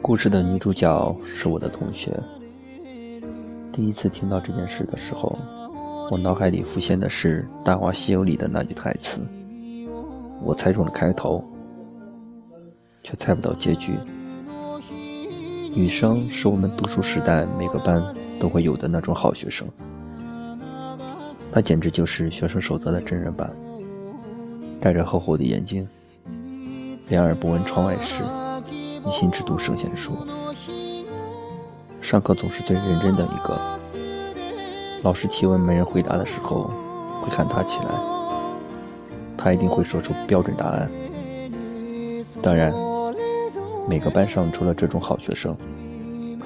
故事的女主角是我的同学。第一次听到这件事的时候，我脑海里浮现的是《大话西游》里的那句台词。我猜中了开头，却猜不到结局。女生是我们读书时代每个班都会有的那种好学生，她简直就是学生守则的真人版。戴着厚厚的眼镜，两耳不闻窗外事，一心只读圣贤书。上课总是最认真的一个，老师提问没人回答的时候，会喊他起来，他一定会说出标准答案。当然。每个班上除了这种好学生，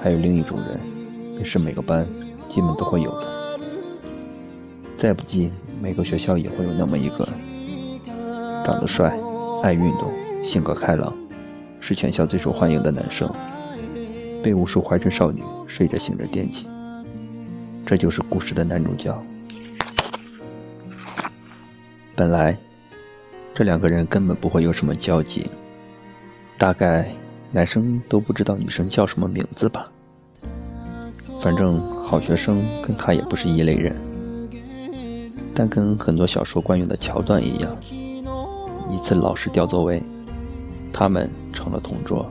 还有另一种人，也是每个班基本都会有的。再不济，每个学校也会有那么一个，长得帅、爱运动、性格开朗，是全校最受欢迎的男生，被无数怀春少女睡着醒着惦记。这就是故事的男主角。本来，这两个人根本不会有什么交集，大概。男生都不知道女生叫什么名字吧？反正好学生跟他也不是一类人。但跟很多小说惯用的桥段一样，一次老师调座位，他们成了同桌。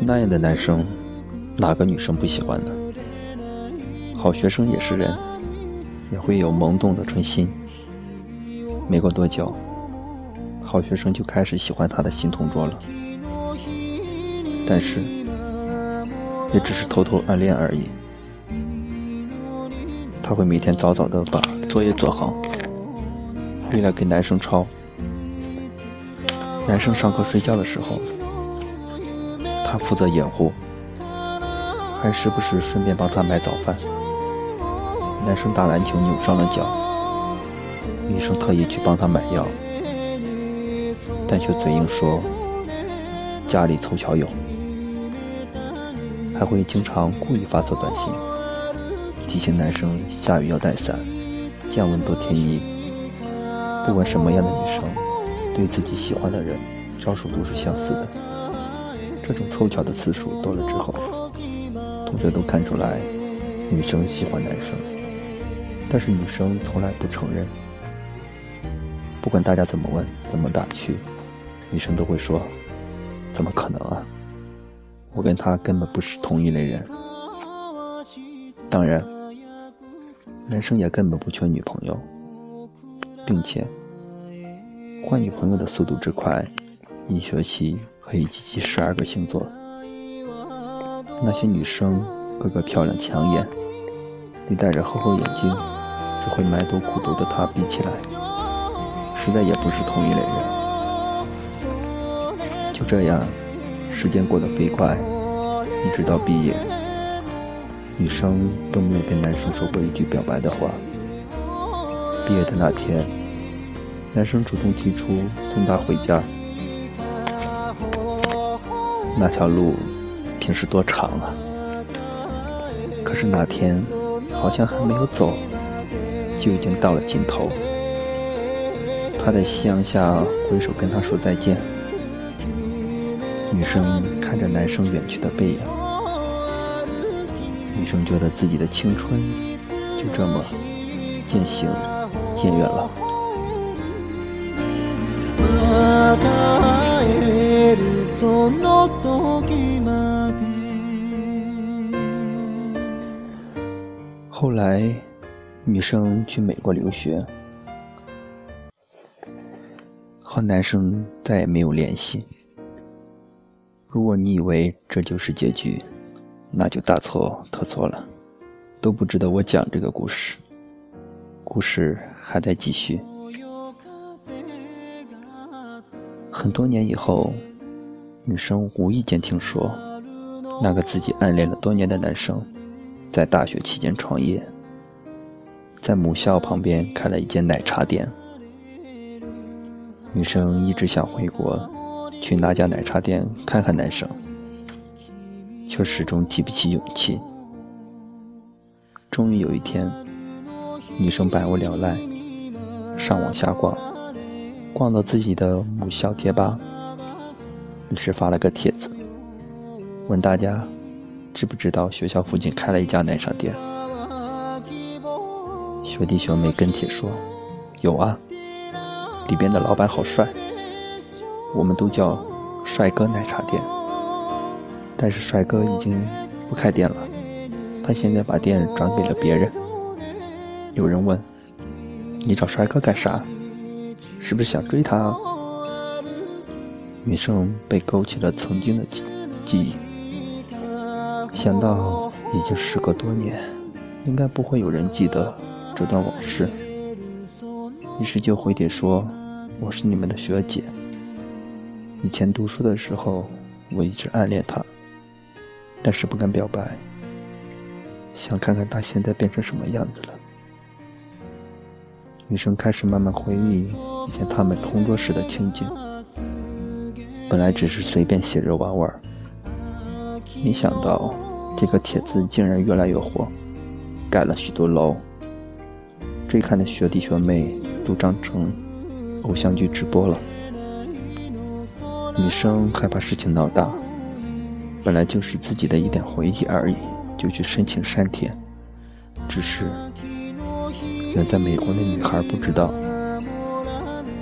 那样的男生，哪个女生不喜欢呢？好学生也是人，也会有萌动的春心。没过多久。好学生就开始喜欢他的新同桌了，但是也只是偷偷暗恋而已。他会每天早早的把作业做好，回来给男生抄。男生上课睡觉的时候，他负责掩护，还时不时顺便帮他买早饭。男生打篮球扭伤了脚，女生特意去帮他买药。但却嘴硬说家里凑巧有，还会经常故意发错短信，提醒男生下雨要带伞，降温多添衣。不管什么样的女生，对自己喜欢的人招数都是相似的。这种凑巧的次数多了之后，同学都看出来女生喜欢男生，但是女生从来不承认。不管大家怎么问，怎么打趣。女生都会说：“怎么可能啊？我跟他根本不是同一类人。”当然，男生也根本不缺女朋友，并且换女朋友的速度之快，一学期可以集齐十二个星座。那些女生个个漂亮抢眼，你戴着厚厚眼镜，只会埋头苦读的他比起来，实在也不是同一类人。就这样，时间过得飞快，一直到毕业，女生都没有跟男生说过一句表白的话。毕业的那天，男生主动提出送她回家。那条路平时多长啊！可是那天好像还没有走，就已经到了尽头。他在夕阳下挥手跟她说再见。女生看着男生远去的背影，女生觉得自己的青春就这么渐行渐远了。后来，女生去美国留学，和男生再也没有联系。如果你以为这就是结局，那就大错特错了，都不值得我讲这个故事。故事还在继续。很多年以后，女生无意间听说，那个自己暗恋了多年的男生，在大学期间创业，在母校旁边开了一间奶茶店。女生一直想回国。去那家奶茶店看看男生，却始终提不起勇气。终于有一天，女生百无聊赖，上网瞎逛，逛到自己的母校贴吧，于是发了个帖子，问大家知不知道学校附近开了一家奶茶店。学弟学妹跟帖说：“有啊，里边的老板好帅，我们都叫帅哥奶茶店。但是帅哥已经不开店了，他现在把店转给了别人。”有人问：“你找帅哥干啥？是不是想追他？”女生被勾起了曾经的记记忆，想到已经时隔多年，应该不会有人记得。这段往事，于是就回帖说：“我是你们的学姐。以前读书的时候，我一直暗恋她，但是不敢表白。想看看她现在变成什么样子了。”女生开始慢慢回忆以前他们同桌时的情景。本来只是随便写着玩玩，没想到这个帖子竟然越来越火，盖了许多楼。追看的学弟学妹都长成偶像剧直播了。女生害怕事情闹大，本来就是自己的一点回忆而已，就去申请删帖。只是远在美国的女孩不知道，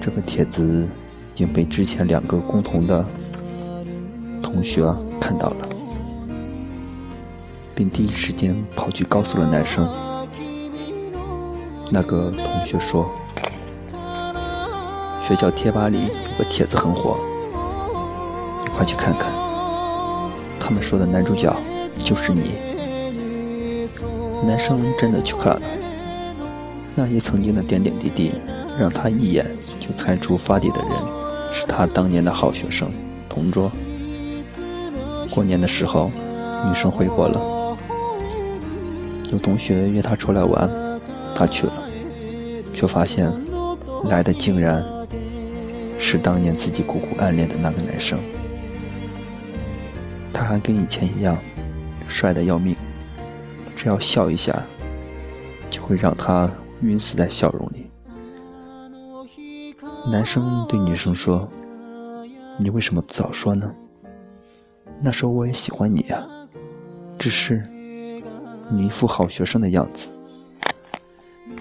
这个帖子已经被之前两个共同的同学看到了，并第一时间跑去告诉了男生。那个同学说，学校贴吧里有个帖子很火，快去看看。他们说的男主角就是你。男生真的去看了，那些曾经的点点滴滴，让他一眼就猜出发帖的人是他当年的好学生，同桌。过年的时候，女生回国了，有同学约她出来玩。他去了，却发现来的竟然是当年自己苦苦暗恋的那个男生。还跟以前一样，帅的要命，只要笑一下，就会让他晕死在笑容里。男生对女生说：“你为什么不早说呢？那时候我也喜欢你呀，只是你一副好学生的样子。”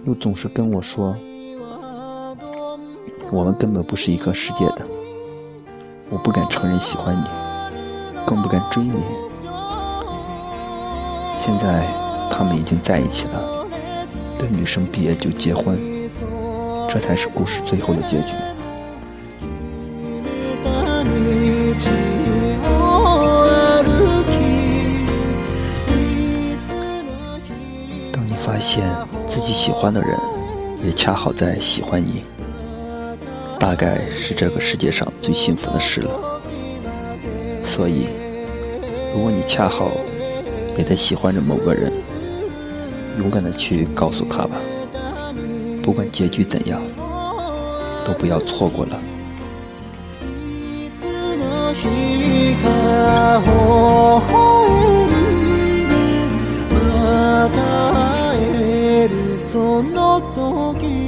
又总是跟我说，我们根本不是一个世界的。我不敢承认喜欢你，更不敢追你。现在他们已经在一起了，等女生毕业就结婚，这才是故事最后的结局。当你发现。自己喜欢的人，也恰好在喜欢你，大概是这个世界上最幸福的事了。所以，如果你恰好也在喜欢着某个人，勇敢的去告诉他吧，不管结局怎样，都不要错过了。その時まで